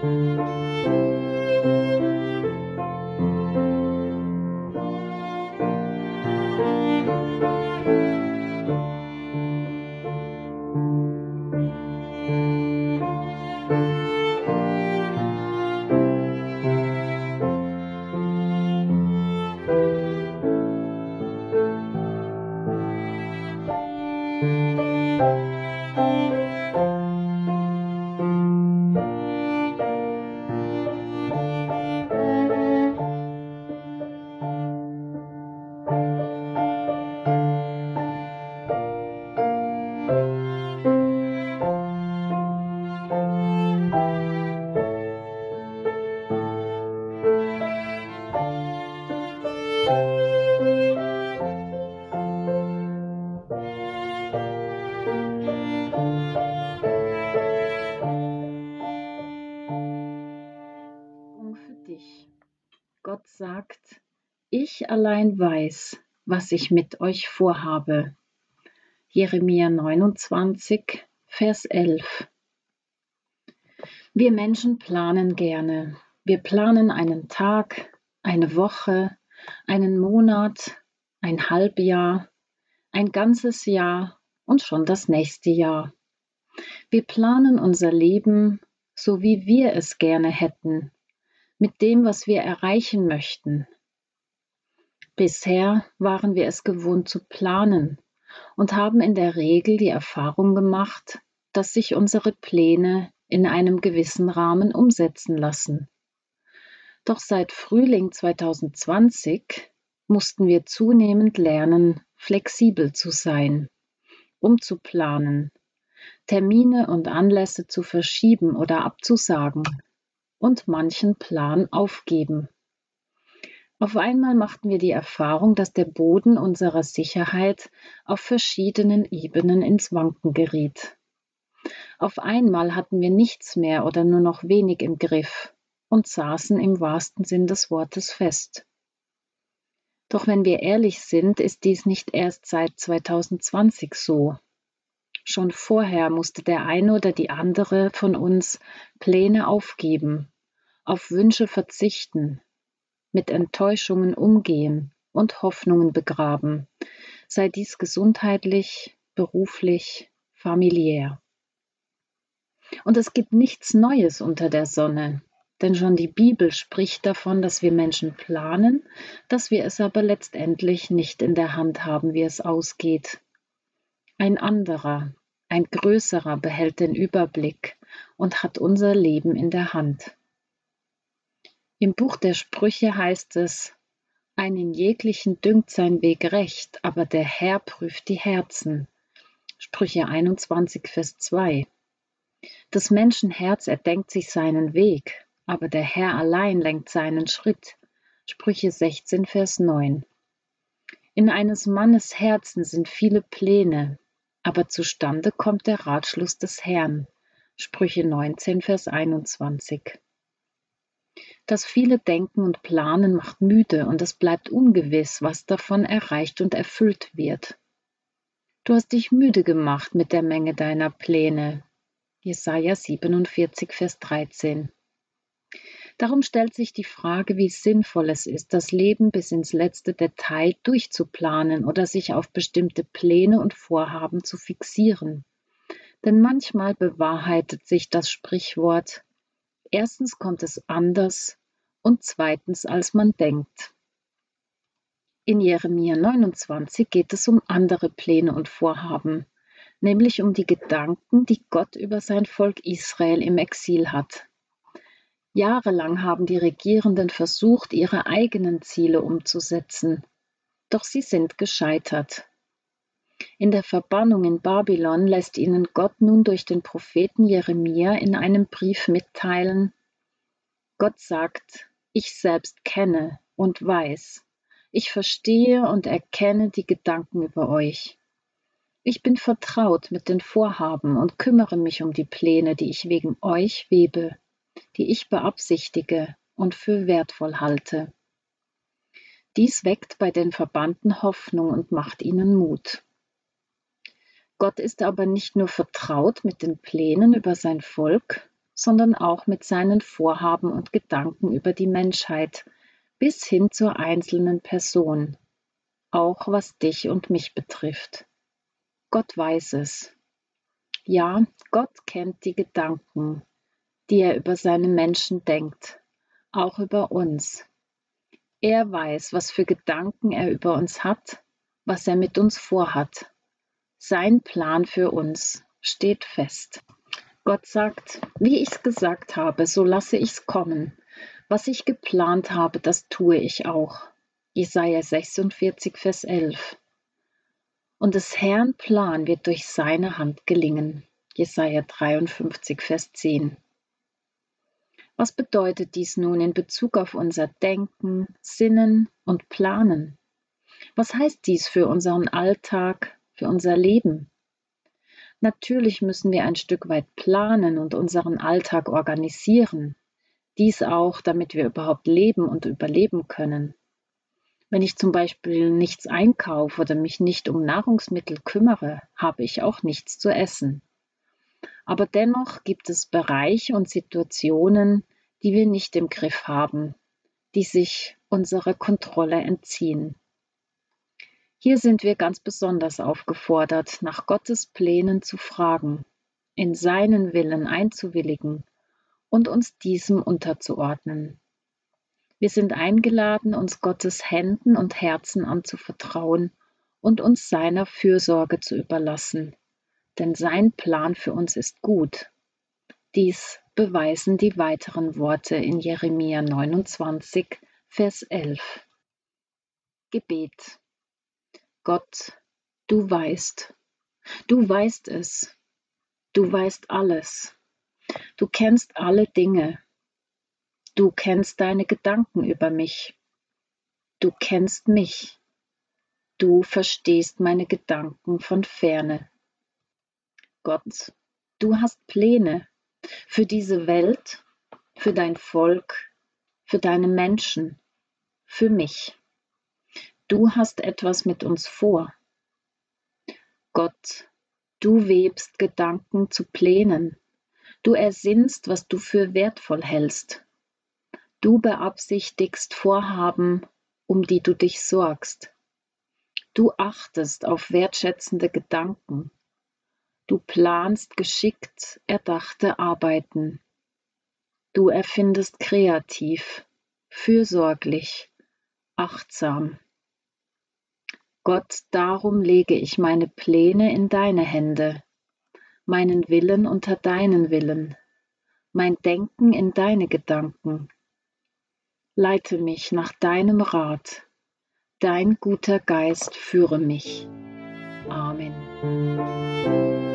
Gott allein weiß, was ich mit euch vorhabe. Jeremia 29, Vers 11. Wir Menschen planen gerne. Wir planen einen Tag, eine Woche, einen Monat, ein Halbjahr, ein ganzes Jahr und schon das nächste Jahr. Wir planen unser Leben so, wie wir es gerne hätten, mit dem, was wir erreichen möchten. Bisher waren wir es gewohnt zu planen und haben in der Regel die Erfahrung gemacht, dass sich unsere Pläne in einem gewissen Rahmen umsetzen lassen. Doch seit Frühling 2020 mussten wir zunehmend lernen, flexibel zu sein, umzuplanen, Termine und Anlässe zu verschieben oder abzusagen und manchen Plan aufgeben. Auf einmal machten wir die Erfahrung, dass der Boden unserer Sicherheit auf verschiedenen Ebenen ins Wanken geriet. Auf einmal hatten wir nichts mehr oder nur noch wenig im Griff und saßen im wahrsten Sinn des Wortes fest. Doch wenn wir ehrlich sind, ist dies nicht erst seit 2020 so. Schon vorher musste der eine oder die andere von uns Pläne aufgeben, auf Wünsche verzichten, mit Enttäuschungen umgehen und Hoffnungen begraben, sei dies gesundheitlich, beruflich, familiär. Und es gibt nichts Neues unter der Sonne, denn schon die Bibel spricht davon, dass wir Menschen planen, dass wir es aber letztendlich nicht in der Hand haben, wie es ausgeht. Ein anderer, ein größerer behält den Überblick und hat unser Leben in der Hand. Im Buch der Sprüche heißt es, einen jeglichen dünkt sein Weg recht, aber der Herr prüft die Herzen. Sprüche 21, Vers 2. Das Menschenherz erdenkt sich seinen Weg, aber der Herr allein lenkt seinen Schritt. Sprüche 16, Vers 9. In eines Mannes Herzen sind viele Pläne, aber zustande kommt der Ratschluss des Herrn. Sprüche 19, Vers 21. Das viele Denken und Planen macht müde und es bleibt ungewiss, was davon erreicht und erfüllt wird. Du hast dich müde gemacht mit der Menge deiner Pläne. Jesaja 47, Vers 13. Darum stellt sich die Frage, wie sinnvoll es ist, das Leben bis ins letzte Detail durchzuplanen oder sich auf bestimmte Pläne und Vorhaben zu fixieren. Denn manchmal bewahrheitet sich das Sprichwort, erstens kommt es anders und zweitens als man denkt. In Jeremia 29 geht es um andere Pläne und Vorhaben, nämlich um die Gedanken, die Gott über sein Volk Israel im Exil hat. Jahrelang haben die Regierenden versucht, ihre eigenen Ziele umzusetzen, doch sie sind gescheitert. In der Verbannung in Babylon lässt ihnen Gott nun durch den Propheten Jeremia in einem Brief mitteilen, Gott sagt, ich selbst kenne und weiß, ich verstehe und erkenne die Gedanken über euch. Ich bin vertraut mit den Vorhaben und kümmere mich um die Pläne, die ich wegen euch webe die ich beabsichtige und für wertvoll halte. Dies weckt bei den Verbannten Hoffnung und macht ihnen Mut. Gott ist aber nicht nur vertraut mit den Plänen über sein Volk, sondern auch mit seinen Vorhaben und Gedanken über die Menschheit bis hin zur einzelnen Person, auch was dich und mich betrifft. Gott weiß es. Ja, Gott kennt die Gedanken, die er über seine Menschen denkt, auch über uns. Er weiß, was für Gedanken er über uns hat, was er mit uns vorhat. Sein Plan für uns steht fest. Gott sagt, wie ich's gesagt habe, so lasse ich's kommen. Was ich geplant habe, das tue ich auch. Jesaja 46, Vers 11. Und des Herrn Plan wird durch seine Hand gelingen. Jesaja 53, Vers 10. Was bedeutet dies nun in Bezug auf unser Denken, Sinnen und Planen? Was heißt dies für unseren Alltag, für unser Leben? Natürlich müssen wir ein Stück weit planen und unseren Alltag organisieren. Dies auch, damit wir überhaupt leben und überleben können. Wenn ich zum Beispiel nichts einkaufe oder mich nicht um Nahrungsmittel kümmere, habe ich auch nichts zu essen. Aber dennoch gibt es Bereiche und Situationen, die wir nicht im Griff haben, die sich unserer Kontrolle entziehen. Hier sind wir ganz besonders aufgefordert, nach Gottes Plänen zu fragen, in seinen Willen einzuwilligen und uns diesem unterzuordnen. Wir sind eingeladen, uns Gottes Händen und Herzen anzuvertrauen und uns seiner Fürsorge zu überlassen, denn sein Plan für uns ist gut. Dies beweisen die weiteren Worte in Jeremia 29, Vers 11. Gebet. Gott, du weißt, du weißt es, du weißt alles, du kennst alle Dinge, du kennst deine Gedanken über mich, du kennst mich, du verstehst meine Gedanken von ferne. Gott, du hast Pläne für diese Welt, für dein Volk, für deine Menschen, für mich. Du hast etwas mit uns vor. Gott, du webst Gedanken zu Plänen. Du ersinnst, was du für wertvoll hältst. Du beabsichtigst Vorhaben, um die du dich sorgst. Du achtest auf wertschätzende Gedanken. Du planst geschickt erdachte Arbeiten. Du erfindest kreativ, fürsorglich, achtsam. Gott, darum lege ich meine Pläne in deine Hände, meinen Willen unter deinen Willen, mein Denken in deine Gedanken. Leite mich nach deinem Rat, dein guter Geist führe mich. Amen. Musik